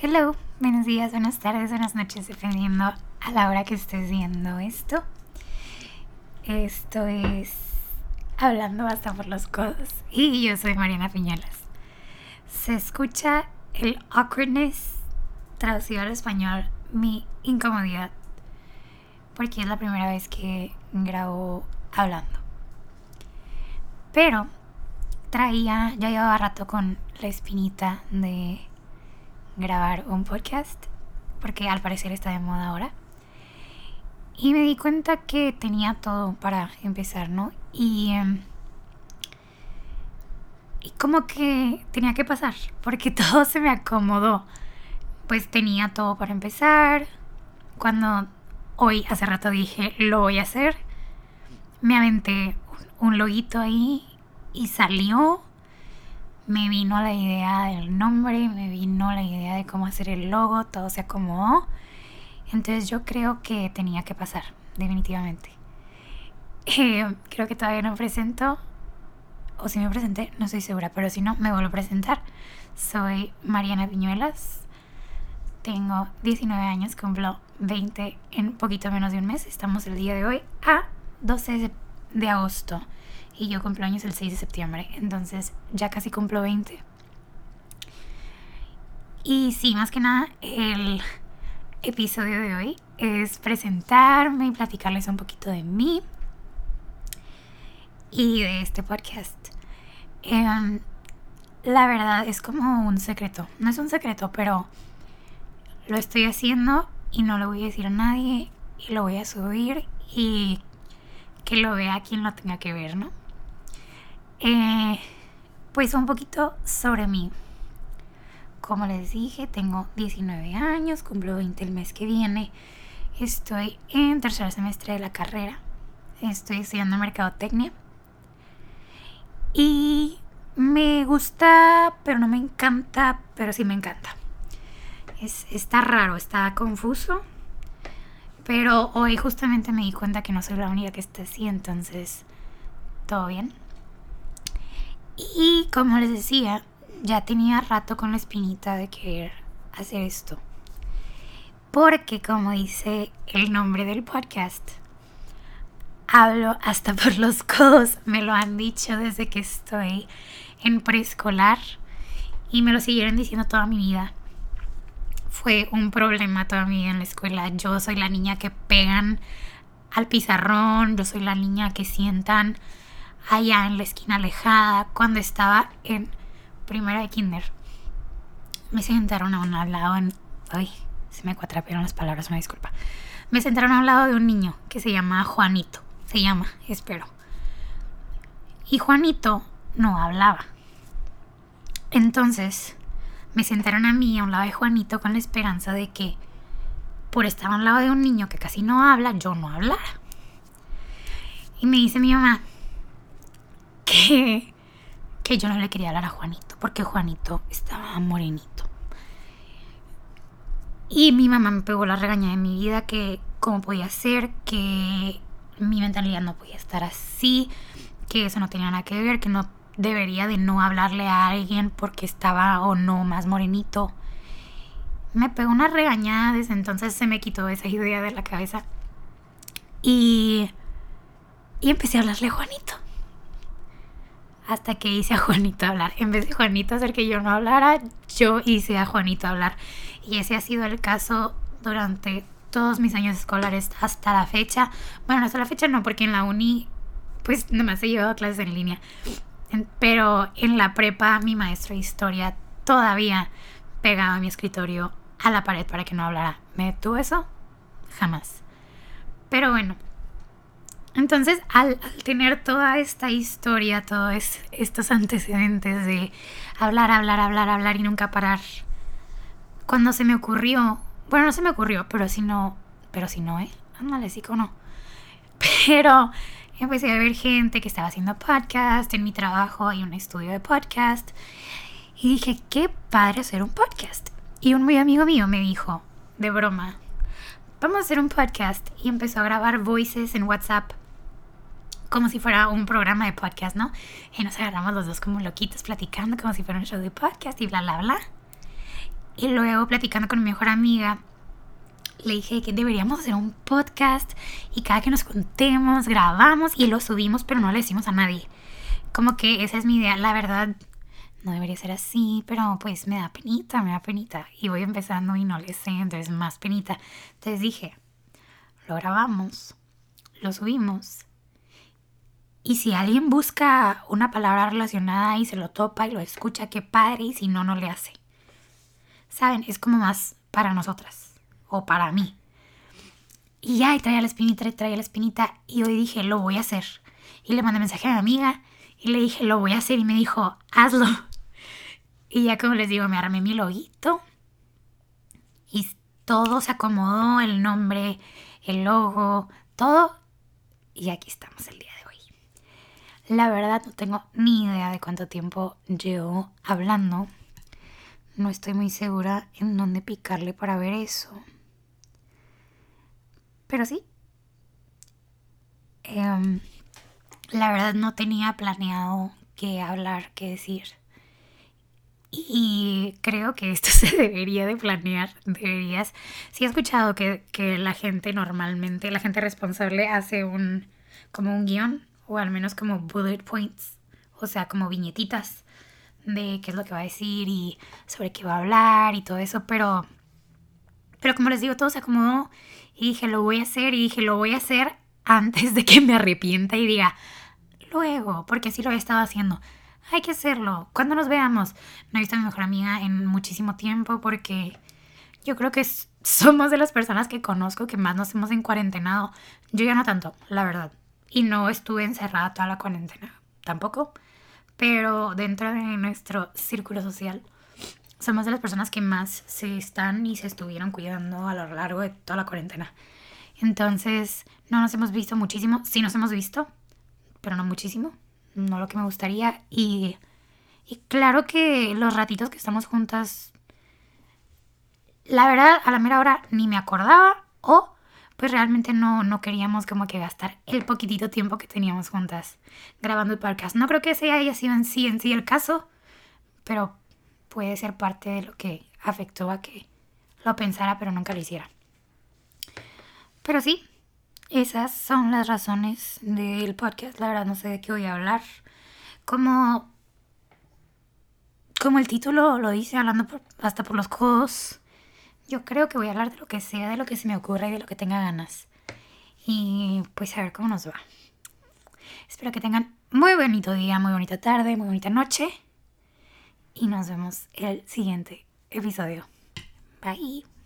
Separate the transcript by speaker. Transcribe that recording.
Speaker 1: Hello, buenos días, buenas tardes, buenas noches, dependiendo a la hora que estés viendo esto. Esto es Hablando hasta por los codos y yo soy Mariana Piñolas. Se escucha el awkwardness traducido al español, mi incomodidad, porque es la primera vez que grabo hablando. Pero traía, ya llevaba rato con la espinita de grabar un podcast, porque al parecer está de moda ahora. Y me di cuenta que tenía todo para empezar, ¿no? Y, em, y como que tenía que pasar, porque todo se me acomodó. Pues tenía todo para empezar. Cuando hoy, hace rato dije, lo voy a hacer, me aventé un, un loguito ahí y salió me vino la idea del nombre, me vino la idea de cómo hacer el logo, todo se acomodó. Entonces yo creo que tenía que pasar, definitivamente. Eh, creo que todavía no presento, o si me presenté, no estoy segura, pero si no, me vuelvo a presentar. Soy Mariana Piñuelas, tengo 19 años, cumplo 20 en poquito menos de un mes. Estamos el día de hoy a 12 de agosto y yo cumplo años el 6 de septiembre, entonces ya casi cumplo 20. Y sí, más que nada, el episodio de hoy es presentarme y platicarles un poquito de mí y de este podcast. Em, la verdad es como un secreto, no es un secreto, pero lo estoy haciendo y no lo voy a decir a nadie y lo voy a subir y que lo vea quien lo tenga que ver, ¿no? Eh, pues un poquito sobre mí. Como les dije, tengo 19 años, cumplo 20 el mes que viene. Estoy en tercer semestre de la carrera. Estoy estudiando mercadotecnia. Y me gusta, pero no me encanta, pero sí me encanta. Es, está raro, está confuso. Pero hoy justamente me di cuenta que no soy la única que está así, entonces, ¿todo bien? Y como les decía, ya tenía rato con la espinita de querer hacer esto. Porque como dice el nombre del podcast, hablo hasta por los codos. Me lo han dicho desde que estoy en preescolar y me lo siguieron diciendo toda mi vida. Fue un problema toda mi vida en la escuela. Yo soy la niña que pegan al pizarrón, yo soy la niña que sientan allá en la esquina alejada, cuando estaba en primera de kinder. Me sentaron a un lado en... Ay, se me cuatrapearon las palabras, me disculpa. Me sentaron a un lado de un niño que se llama Juanito. Se llama, espero. Y Juanito no hablaba. Entonces, me sentaron a mí a un lado de Juanito con la esperanza de que por estar a un lado de un niño que casi no habla, yo no hablara. Y me dice mi mamá, que, que yo no le quería hablar a Juanito, porque Juanito estaba morenito. Y mi mamá me pegó la regaña de mi vida que cómo podía ser, que mi mentalidad no podía estar así, que eso no tenía nada que ver, que no debería de no hablarle a alguien porque estaba o no más morenito. Me pegó una regañada, desde entonces se me quitó esa idea de la cabeza. Y, y empecé a hablarle a Juanito hasta que hice a Juanito hablar. En vez de Juanito hacer que yo no hablara, yo hice a Juanito hablar. Y ese ha sido el caso durante todos mis años escolares hasta la fecha. Bueno, hasta la fecha no, porque en la uni, pues nomás he llevado clases en línea. Pero en la prepa, mi maestro de historia todavía pegaba mi escritorio a la pared para que no hablara. ¿Me detuvo eso? Jamás. Pero bueno, entonces, al, tener toda esta historia, todos estos antecedentes de hablar, hablar, hablar, hablar y nunca parar, cuando se me ocurrió, bueno, no se me ocurrió, pero si no, pero si no, ¿eh? Ándale, sí o no. Pero empecé a ver gente que estaba haciendo podcast, en mi trabajo hay un estudio de podcast, y dije, qué padre hacer un podcast. Y un muy amigo mío me dijo, de broma, vamos a hacer un podcast. Y empezó a grabar voices en WhatsApp como si fuera un programa de podcast, ¿no? Y nos agarramos los dos como loquitos platicando como si fuera un show de podcast y bla, bla, bla. Y luego platicando con mi mejor amiga, le dije que deberíamos hacer un podcast y cada que nos contemos, grabamos y lo subimos, pero no le decimos a nadie. Como que esa es mi idea. La verdad, no debería ser así, pero pues me da penita, me da penita. Y voy empezando y no le sé, entonces más penita. Entonces dije, lo grabamos, lo subimos. Y si alguien busca una palabra relacionada y se lo topa y lo escucha, qué padre, y si no, no le hace. Saben, es como más para nosotras o para mí. Y ya, y traía la espinita, y traía la espinita. Y hoy dije, lo voy a hacer. Y le mandé mensaje a mi amiga y le dije, lo voy a hacer. Y me dijo, hazlo. Y ya como les digo, me armé mi loguito. Y todo se acomodó, el nombre, el logo, todo. Y aquí estamos el día de hoy. La verdad no tengo ni idea de cuánto tiempo llevo hablando. No estoy muy segura en dónde picarle para ver eso. Pero sí. Em, la verdad no tenía planeado qué hablar, qué decir. Y creo que esto se debería de planear. Deberías. Si he escuchado que, que, la gente normalmente, la gente responsable hace un como un guion, o al menos como bullet points, o sea, como viñetitas de qué es lo que va a decir y sobre qué va a hablar y todo eso, pero pero como les digo, todo se acomodó y dije, lo voy a hacer y dije, lo voy a hacer antes de que me arrepienta y diga, luego, porque así lo he estado haciendo hay que hacerlo. Cuando nos veamos? No he visto a mi mejor amiga en muchísimo tiempo porque yo creo que somos de las personas que conozco que más nos hemos encuarentenado. Yo ya no tanto, la verdad. Y no estuve encerrada toda la cuarentena, tampoco. Pero dentro de nuestro círculo social, somos de las personas que más se están y se estuvieron cuidando a lo largo de toda la cuarentena. Entonces, no nos hemos visto muchísimo. Sí nos hemos visto, pero no muchísimo no lo que me gustaría. Y, claro que los ratitos que estamos juntas, la verdad, a la mera hora ni me acordaba o pues realmente no, no queríamos como que gastar el poquitito tiempo que teníamos juntas grabando el podcast. No creo que ese haya sido en sí, en sí el caso, pero puede ser parte de lo que afectó a que lo pensara pero nunca lo hiciera. Pero sí, esas son las razones del podcast. La verdad no sé de qué voy a hablar. Como, como el título lo dice, hablando hasta por los codos. Yo creo que voy a hablar de lo que sea, de lo que se me ocurra y de lo que tenga ganas. Y pues a ver cómo nos va. Espero que tengan muy bonito día, muy bonita tarde, muy bonita noche. Y nos vemos el siguiente episodio. Bye.